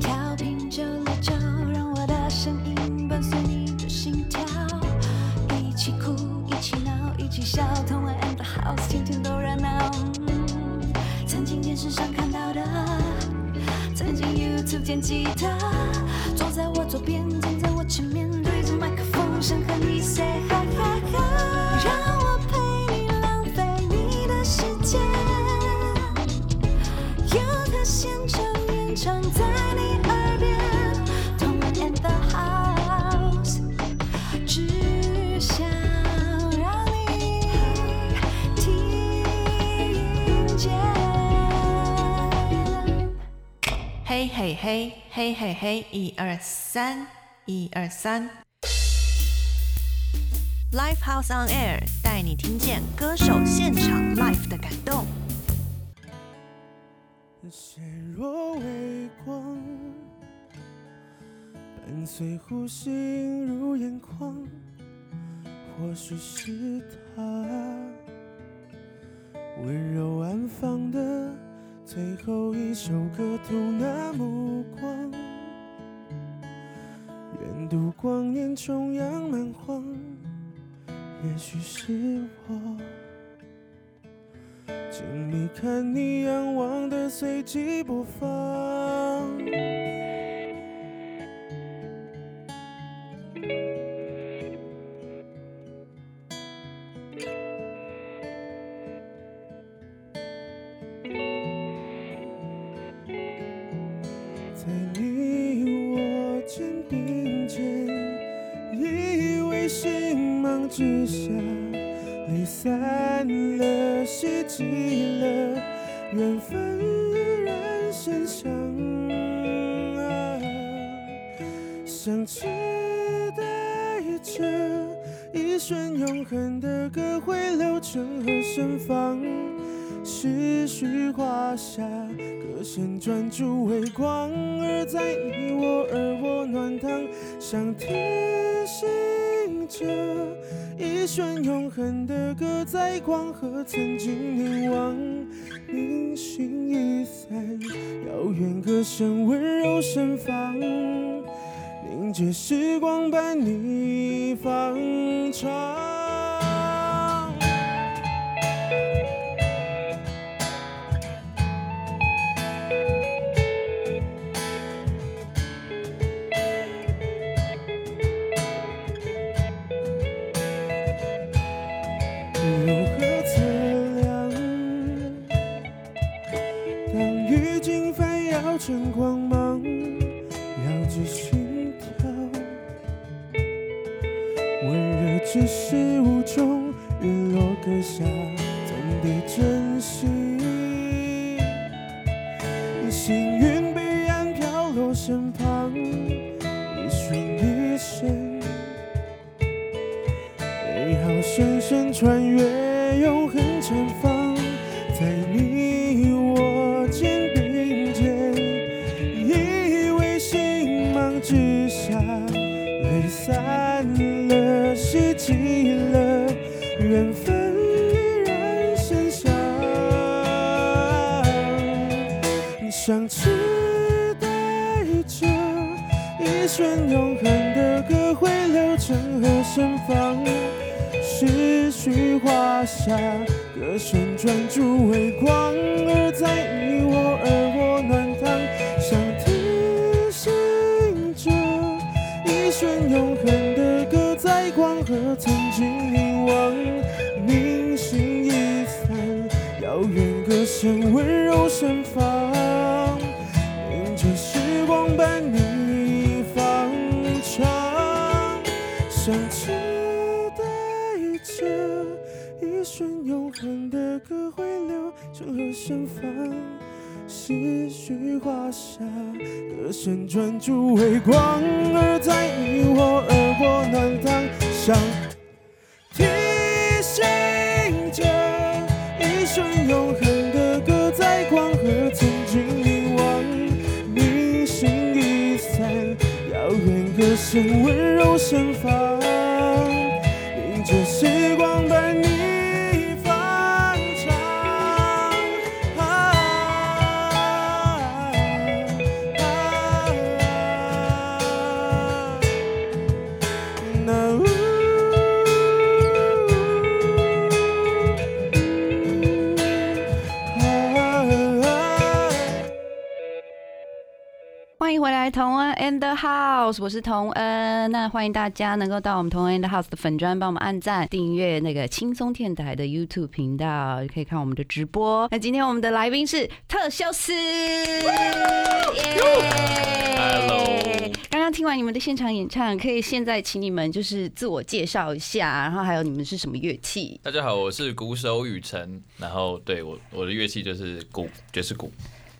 调频九六九，让我的声音伴随你的心跳，一起哭，一起闹，一起笑，同玩 and the house，天天都热闹。曾经电视上看到的，曾经 YouTube 见吉他，坐在我左边，嘿嘿嘿嘿嘿，一二三，一二三。Live House on Air 带你听见歌手现场 l i f e 的感动。显若微光，伴随呼吸入眼眶，或许是他温柔安放的最后一首歌，吐纳目光，远渡光年，重阳蛮荒，也许是我。静谧看你仰望的随机播放。之下。离散了，希冀了，缘分依然深相啊，想期待着一瞬永恒的歌会流成河盛放，思绪画下歌声专注微光，而在你我而我暖堂，想提听着。一瞬永恒的歌，在光和曾经凝望，明星已散，遥远歌声温柔盛放，凝结时光伴你放长。热只是无终，日落阁下，总得珍惜。幸运彼岸飘落身旁，一瞬一生。美好深深穿越永恒绽放，在你我肩并肩，依偎星芒之下，泪散绪画下，歌声专注微光，而在你我而我暖堂，想提醒着一瞬永恒的歌，在光和曾经凝望，明星一散，遥远歌声温柔盛放，歌会流成河盛放，思绪画下歌声专注微光，而在你我而我暖堂，想提醒着一瞬永恒的歌，在光和曾经凝望，明星已散，遥远歌声温柔盛放。house，我是童恩。那欢迎大家能够到我们童恩 the house 的粉砖，帮我们按赞、订阅那个轻松电台的 YouTube 频道，可以看我们的直播。那今天我们的来宾是特修斯，耶 Hello 刚刚听完你们的现场演唱，可以现在请你们就是自我介绍一下，然后还有你们是什么乐器？大家好，我是鼓手雨辰，然后对我我的乐器就是鼓，爵士鼓。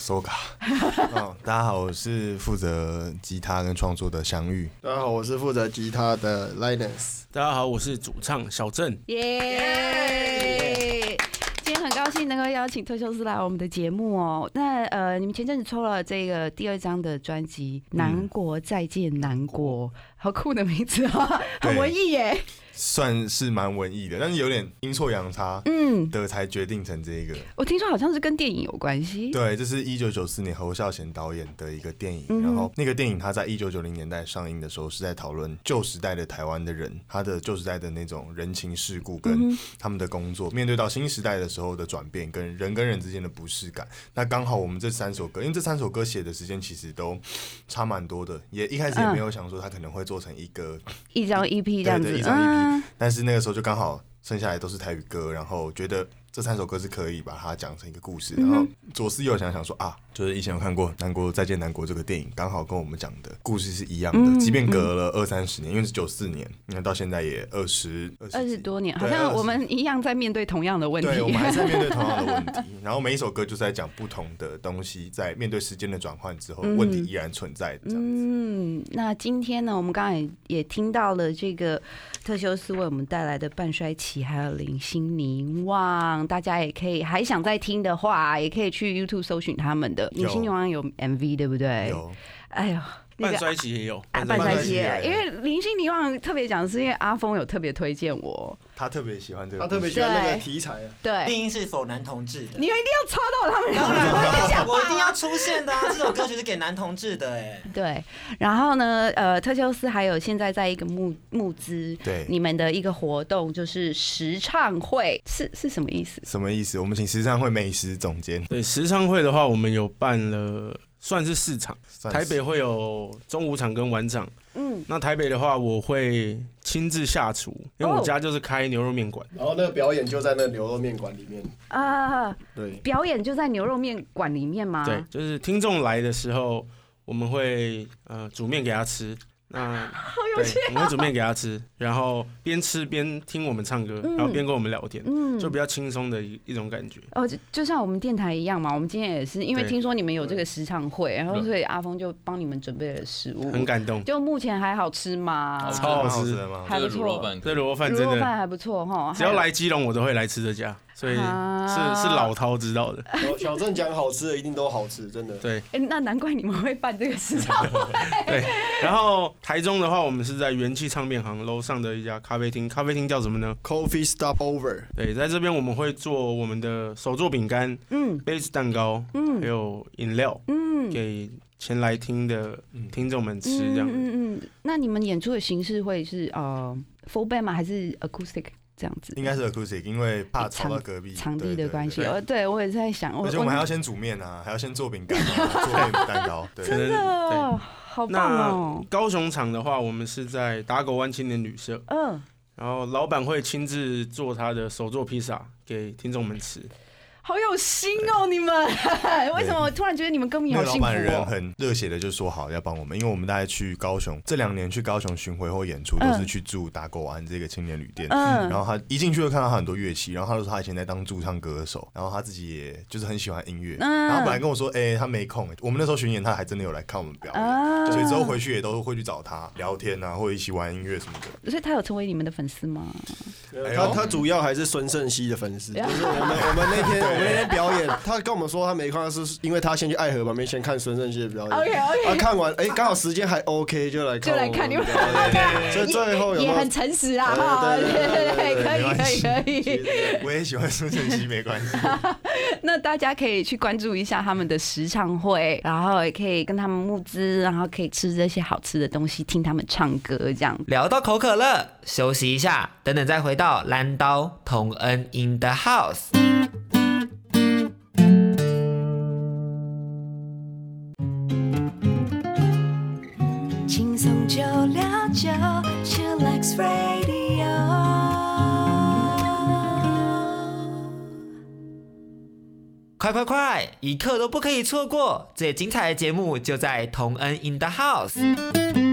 收卡。哦，大家好，我是负责吉他跟创作的相遇。大家好，我是负责吉他的 Linus。大家好，我是主唱小郑。耶！今天很高兴能够邀请特修斯来我们的节目哦。那呃，你们前阵子抽了这个第二张的专辑《南国再见南国》，好酷的名字哦、很文艺耶。算是蛮文艺的，但是有点阴错阳差嗯，的才决定成这个。我听说好像是跟电影有关系。对，这是一九九四年侯孝贤导演的一个电影，嗯然后那个电影他在一九九零年代上映的时候是在讨论旧时代的台湾的人，他的旧时代的那种人情世故嗯跟他们的工作，面对到新时代的时候的转变，跟人跟人之间的不适感。那刚好我们这三首歌，因为这三首歌写的时间其实都差蛮多的，也一开始也嗯没有想说他可能会做成一个一张 EP 这样子，一张 EP 嗯但是那个时候就刚好剩下来都是台语歌，然后觉得这三首歌是可以把它讲成一个故事，然后左思右想想说啊，就是以前有看过《南国再见南国》这个电影，刚好跟我们讲的故事是一样嗯的，即便隔了二三十年，因为是九四年，你看到现在也二十二十多年，好像我们一样在面对同样的问题。对，我们还在面对同样的 问题，然后每一首歌就是在讲不同的东西，在面对时间的转换之后，问题依然存在这样子。嗯，那今天呢，我们刚刚也也听到了这个特修斯为我们带来的半衰期，还有零星凝望，大家也可以还想再听的话，也可以去 YouTube 搜寻他们的。零星女王有 MV，对不对？有。哎呦，那半个。衰期也有，啊，半半衰期也，有因为林星凝望特别讲，是因为阿峰有特别推荐我，他特别喜欢这个他特别喜欢那个题材啊，对，定音是否男同志的你？们一定要戳到他们两当然，我跟你讲我一定要出现的啊！这首歌曲是给男同志的哎。对，然后呢，呃，特修斯还有现在在一个募募资，对你们的一个活动就是时唱会，是是什么意思？什么意思？我们请时唱会美食总监，对，时唱会的话，我们有办了，算是四场。台北会有中午场跟晚场。嗯，那台北的话，我会亲自下厨，因为哦我家就是开牛肉面馆。然后那个表演就在那牛肉面馆里面。啊，对，表演就在牛肉面馆里面吗？对，就是听众来的时候，我们会呃煮面给他吃。那对，我们会煮面给他吃，然后边吃边听我们唱歌，然后边跟我们聊天，嗯就比较轻松的一一种感觉。哦，就就像我们电台一样嘛，我们今天也是因为听说你们有这个时唱会，然后所以阿峰就帮你们准备了食物，很感动。就目前还好吃吗？好超好吃的吗？还不错这个卤肉，饭，这卤肉饭卤真的，肉饭还不错哈，只要来基隆我都会来吃这家，所以是啊是老饕知道的。小小郑讲好吃的一定都好吃，真的。对哎，那难怪你们会办这个市场。对，然后台中的话，我们是在元气唱片行楼上的一家咖啡厅，咖啡厅叫什么呢？Coffee Stop Over，对，在这边我们会做我们的手做饼干、嗯杯子蛋糕，嗯还有饮料嗯，给前来听的听众们吃，这样。嗯嗯嗯，那你们演出的形式会是呃 full band 吗？还是 acoustic 这样子？应该是 acoustic，因为怕吵到隔壁场地的关系，对。我也是在想，而且我们还要先煮面啊，还要先做饼干啊，做面蛋糕。真的对。好棒那哦，高雄场的话，我们是在打狗湾青年旅社，嗯，然后老板会亲自做他的手做披萨给听众们吃。好有心哦，你们为什么我突然觉得你们歌迷好幸福板人哦？很热血的，就说好要帮我们，因为我们大概去高雄这两年去高雄巡回或演出，嗯都是去住打狗湾这个青年旅店。嗯然后他一进去就看到他很多乐器，然后他就说他以前在当驻唱歌手，然后他自己也就是很喜欢音乐。嗯然后本来跟我说，哎、他没空、我们那时候巡演，他还真的有来看我们表演，啊所以之后回去也都会去找他聊天啊，或者一起玩音乐什么的。所以他有成为你们的粉丝吗？他他主要还是孙胜熙的粉丝，哎 就是我们我们那天我们那天表演，他跟我们说他没看，是因为他先去爱河旁边先看孙盛熙的表演。OK，OK。啊看完哎刚好时间还 OK 就来看就来看你们所以最后有有？也很诚实啊，哈，对对对可以可以。可以。我也喜欢孙晨曦，没关系。那大家可以去关注一下他们的实唱会，然后也可以跟他们募资，然后可以吃这些好吃的东西，听他们唱歌，这样。聊到口渴了，休息一下，等等再回到蓝刀同恩 in the house。快快快，一刻都不可以错过！最精彩的节目就在同恩 in the house。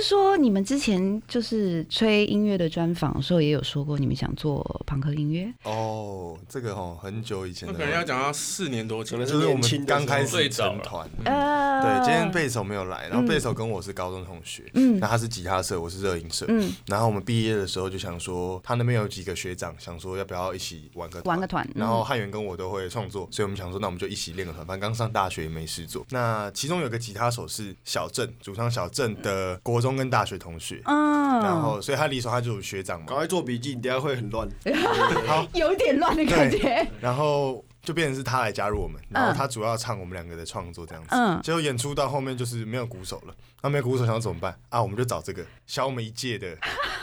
听说你们之前就是吹音乐的专访的时候，也有说过你们想做朋克音乐。哦，这个哦，很久以前的可能要讲到四年多前就是我们刚开始成团。呃，对，今天贝手没有来，然后贝手跟我是高中同学，嗯。那他是吉他社，我是热音社，嗯。然后我们毕业的时候就想说，他那边有几个学长，想说要不要一起玩个玩个团然后汉元跟我都会创作，所以我们想说，那我们就一起练个团，反正刚上大学也没事做。那其中有个吉他手是小郑，主唱小郑的国中跟大学同学，嗯，然后所以他离手他就是学长嘛，赶快做笔记，你等下会很乱。好 有点乱的感觉。然后就变成是他来加入我们，然后他主要唱我们两个的创作这样子。嗯结果演出到后面就是没有鼓手了，那没有鼓手想怎么办啊？我们就找这个小我们一届的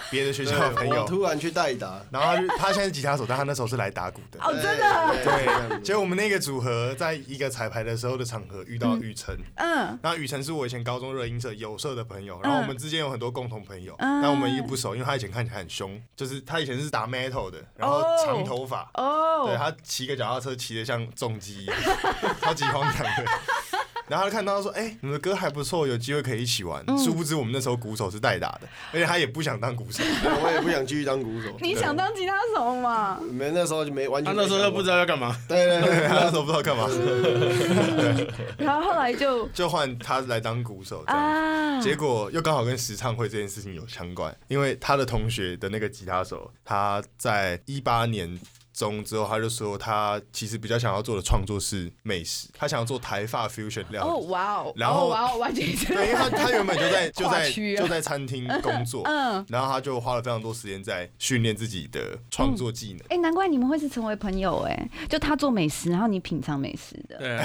别的学校的朋友，突然去代打，然后他就他现在是吉他手，但他那时候是来打鼓的。哦，真的，对，结果我们那个组合在一个彩排的时候的场合遇到雨辰，嗯。然后雨辰是我以前高中热音社有社的朋友，然后我们之间有很多共同朋友，嗯。但我们也不熟，因为他以前看起来很凶，就是他以前是打 metal 的，然后长头发，哦。对哦，他骑个脚踏车骑的像重机一样，超级荒唐的。然后他看到他说：“哎、你们的歌还不错，有机会可以一起玩。嗯殊不知我们那时候鼓手是代打的，而且他也不想当鼓手。我也不想继续当鼓手。你想当吉他手吗？没那时候就没完全他。那时候又不知。道要干嘛。对对对对，他那时候不知道干嘛，然后后来就 就换他来当鼓手这样。啊，结果又刚好跟实唱会这件事情有相关，因为他的同学的那个吉他手，他在一八年中之后，他就说他其实比较想要做的创作是美食，他想要做台发 fusion 料理。哦哇哦，然后哦哇哦，完全是对，因为他他原本就在 就在就在餐厅 工作，嗯。然后他就花了非常多时间在训练自己的创作技能。哎、难怪你们会是成为朋友哎、就他做美食，然后你品尝美食的。对，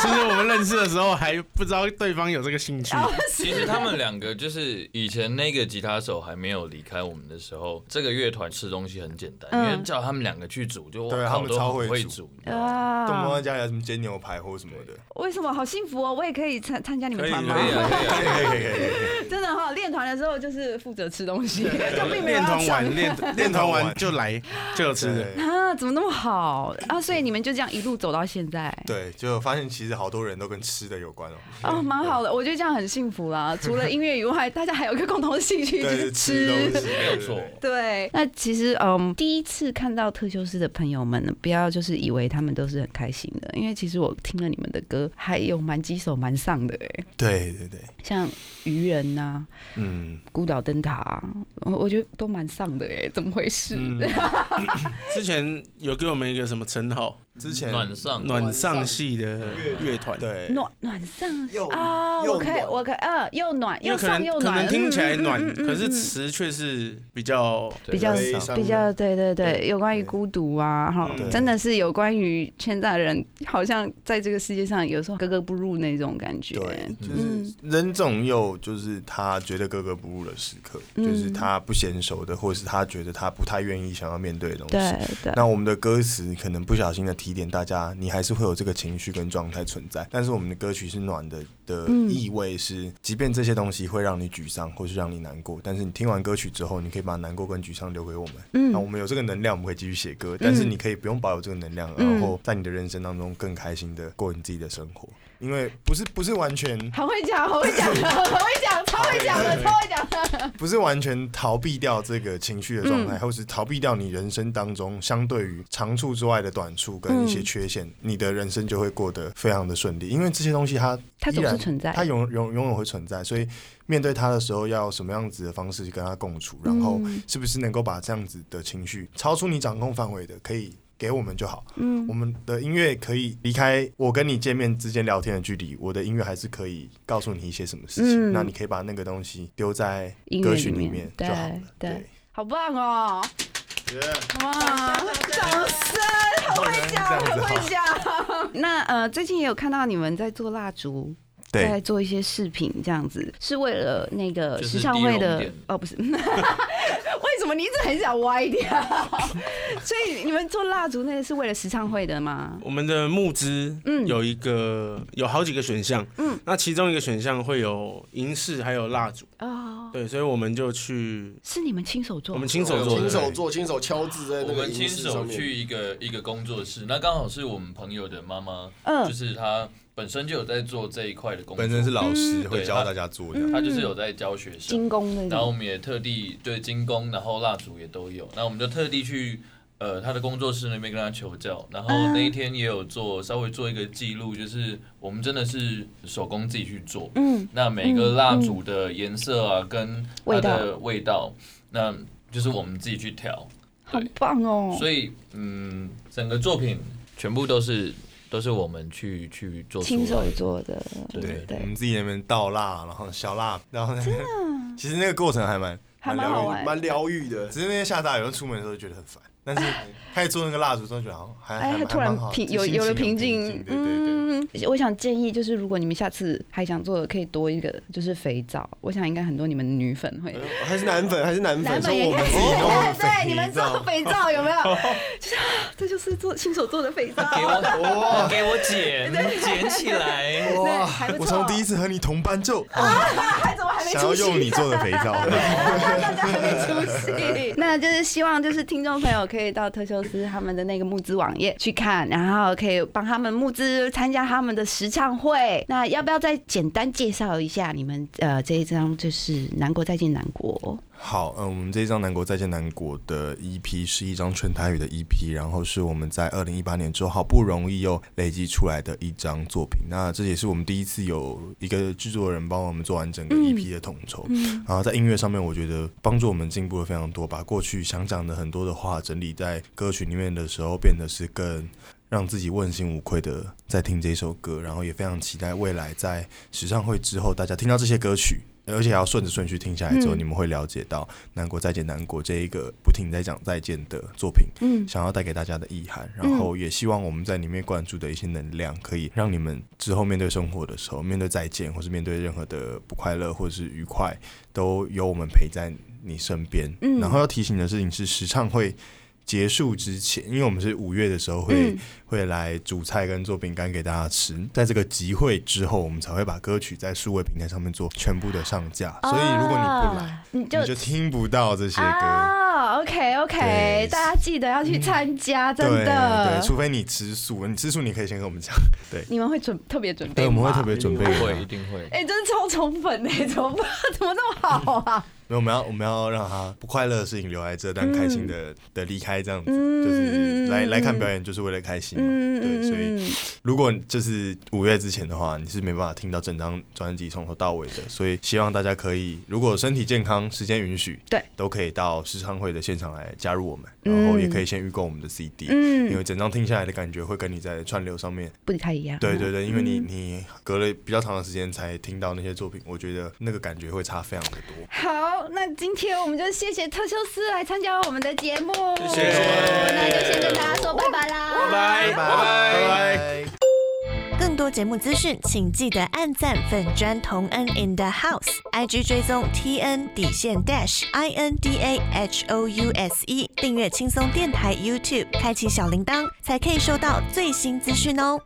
其实我们认识的时候还不知道对方有这个兴趣。其实他们两个就是以前那个吉他手还没有离开我们的时候，这个乐团吃东西很简单，嗯因为叫他们两个去煮，就对他们超会煮很会煮，你知道吗动不动家里什么煎牛排或什么的，为什么好幸福哦？我也可以参参加你们团吗？可以啊，可以啊，可以。真的哈、练团的时候就是负责吃东西，就并没有练团完练 练团完就来就有吃的。啊，怎么那么好啊？所以你们就这样一路走到现在。对，就发现其实好多人都跟吃的有关哦。哦，蛮好的，我觉得这样很幸福啦。除了音乐以外，大家还有一个共同的兴趣，就，是吃吃。没有错。对，那其实嗯，第一次看到特修斯的朋友们呢，不要就是以为他们都是很开心的，因为其实我听了你们的歌，还有蛮几首蛮丧的哎，对对对，像愚人呐、嗯孤岛灯塔、啊，我我觉得都蛮丧的哎，怎么回事？嗯，之前有给我们一个什么称号？之前暖上暖上系的乐团。，对。暖暖上。又啊，又我可以，我可以，呃，又暖又上又暖，可能听起来暖，可是嗯词却是比较比较悲伤比较对对对，有关于孤独啊，哈，真的是有关于现在人好像在这个世界上有时候格格不入那种感觉。对，就嗯是人总有就是他觉得格格不入的时刻，嗯。就是他不娴熟的，或者是他觉得他不太愿意想要面对的东西。对对，那我们的歌词可能不小心的提点大家，你还是会有这个情绪跟状态存在。但是我们的歌曲是暖的的嗯意味是，即便这些东西会让你沮丧或是让你难过，但是你听完歌曲之后，你可以把难过跟沮丧留给我们。嗯那我们有这个能量，我们可以继续写歌。但是你可以不用保有这个能量，嗯然后在你的人生当中更开心的过你自己的生活。因为不是不是完全很会讲，很会讲，很会讲，超会讲的，超会讲的。不是完全逃避掉这个情绪的状态，嗯或是逃避掉你人生当中相对于长处之外的短处跟一些缺陷，你的人生就会过得非常的顺利。因为这些东西它它总是存在它永永永远会存在，所以面对它的时候，要什么样子的方式去跟他共处，然后嗯是不是能够把这样子的情绪超出你掌控范围的，可以。给我们就好，嗯我们的音乐可以离开我跟你见面之间聊天的距离，我的音乐还是可以告诉你一些什么事情，嗯那你可以把那个东西丢在音乐歌曲里面面就好了。对对，好棒哦！哇，掌声，好会讲，很会讲。那呃，最近也有看到你们在做蜡烛。在，做一些饰品，这样子是为了那个就是时尚会的哦，不是，为什么么你一直很想歪掉？所以你们做蜡烛那个是为了时唱会的吗？我们的募资，嗯有一个有好几个选项，嗯那其中一个选项会有银饰还有蜡烛，哦，对，所以我们就去，是你们亲手做？我们亲手做，亲手做，亲手敲字在那个我们亲银饰上面。手去一个一个工作室，那刚好是我们朋友的妈妈，嗯就是她本身就有在做这一块的工作，本身是老师，嗯会教大家做这样。她就是有在教学生，精工。然后我们也特地对精工，然后蜡烛也都有，那我们就特地去呃他的工作室那边跟他求教，然后那一天也有做稍微做一个记录，就是我们真的是手工自己去做，嗯，那每个蜡烛的颜色啊跟它的味道，那就是我们自己去调，好棒哦！所以嗯，整个作品全部都是都是我们去去做出亲手做的，对。我们自己那边倒蜡，然后小蜡，然后那个，其实那个过程还蛮还蛮疗愈的好玩蛮疗愈的。只是那天下大雨，出门的时候就觉得很烦，但是 开始做那个蜡烛之后，觉得好像还哎，突然蛮好平有有了平静，对对对。嗯，我想建议就是，如果你们下次还想做，可以多一个就是肥皂。我想应该很多你们女粉会，还是男粉，还是男粉，说我们男粉也可以自己对你们做皂肥皂有没有？就是啊，这就是做亲手做的肥皂。给我 给我剪剪起来，对，还不错。我从第一次和你同班就想要？用你做的肥皂，大家还没出息，那就是希望就是听众朋友可以到特修斯他们的那个募资网页去看，然后可以帮他们募资参加他们的实唱会。那要不要再简单介绍一下你们呃这一张就是《南国再见南国》？好，嗯，我们这一张《南国再见南国》的 EP 是一张全台语的 EP，然后是我们在二零一八年之后好不容易又累积出来的一张作品。那这也是我们第一次有一个制作人帮我们做完整个 EP 的统筹。然后在音乐上面，我觉得帮助我们进步了非常多，把过去想讲的很多的话整理在歌曲里面的时候，变得是更。让自己问心无愧的在听这首歌，然后也非常期待未来在时尚会之后，大家听到这些歌曲，而且要顺着顺序听下来之后，嗯你们会了解到《难过再见难过》这一个不停在讲再见的作品，嗯想要带给大家的意涵，然后也希望我们在里面灌注的一些能量，可以让你们之后面对生活的时候，面对再见，或是面对任何的不快乐或者是愉快，都有我们陪在你身边。嗯然后要提醒的事情是，时常会。结束之前，因为我们是五月的时候会、嗯会来煮菜跟做饼干给大家吃，在这个集会之后，我们才会把歌曲在数位平台上面做全部的上架。所以如果你不来，啊你就你就听不到这些歌。啊，OK OK，大家记得要去参加，真对的对，。除非你吃素，你吃素你可以先跟我们讲。对，你们会准特别准备对，我吗？们会特别准备的。会一定会。哎、真的超宠粉哎、怎么办？怎么那么好啊？没有，我们要我们要让他不快乐的事情留在这，但开心的的离开，这样子，嗯就是来来看表演就是为了开心嘛。对，所以如果就是五月之前的话，你是没办法听到整张专辑从头到尾的。所以希望大家可以，如果身体健康、时间允许，对，都可以到试唱会的现场来加入我们，然后也可以先预购我们的 CD，嗯因为整张听下来的感觉会跟你在串流上面不太一样。对对对，因为你嗯你隔了比较长的时间才听到那些作品，我觉得那个感觉会差非常的多。好，那今天我们就谢谢特修斯来参加我们的节目，谢谢。那就先跟大家说拜拜啦，拜拜。拜拜。拜。更多节目资讯，请记得按赞粉砖同恩 in the house，IG 追踪 T N 底线 dash I N D A H O U S E，订阅轻松电台 YouTube，开启小铃铛，才可以收到最新资讯哦。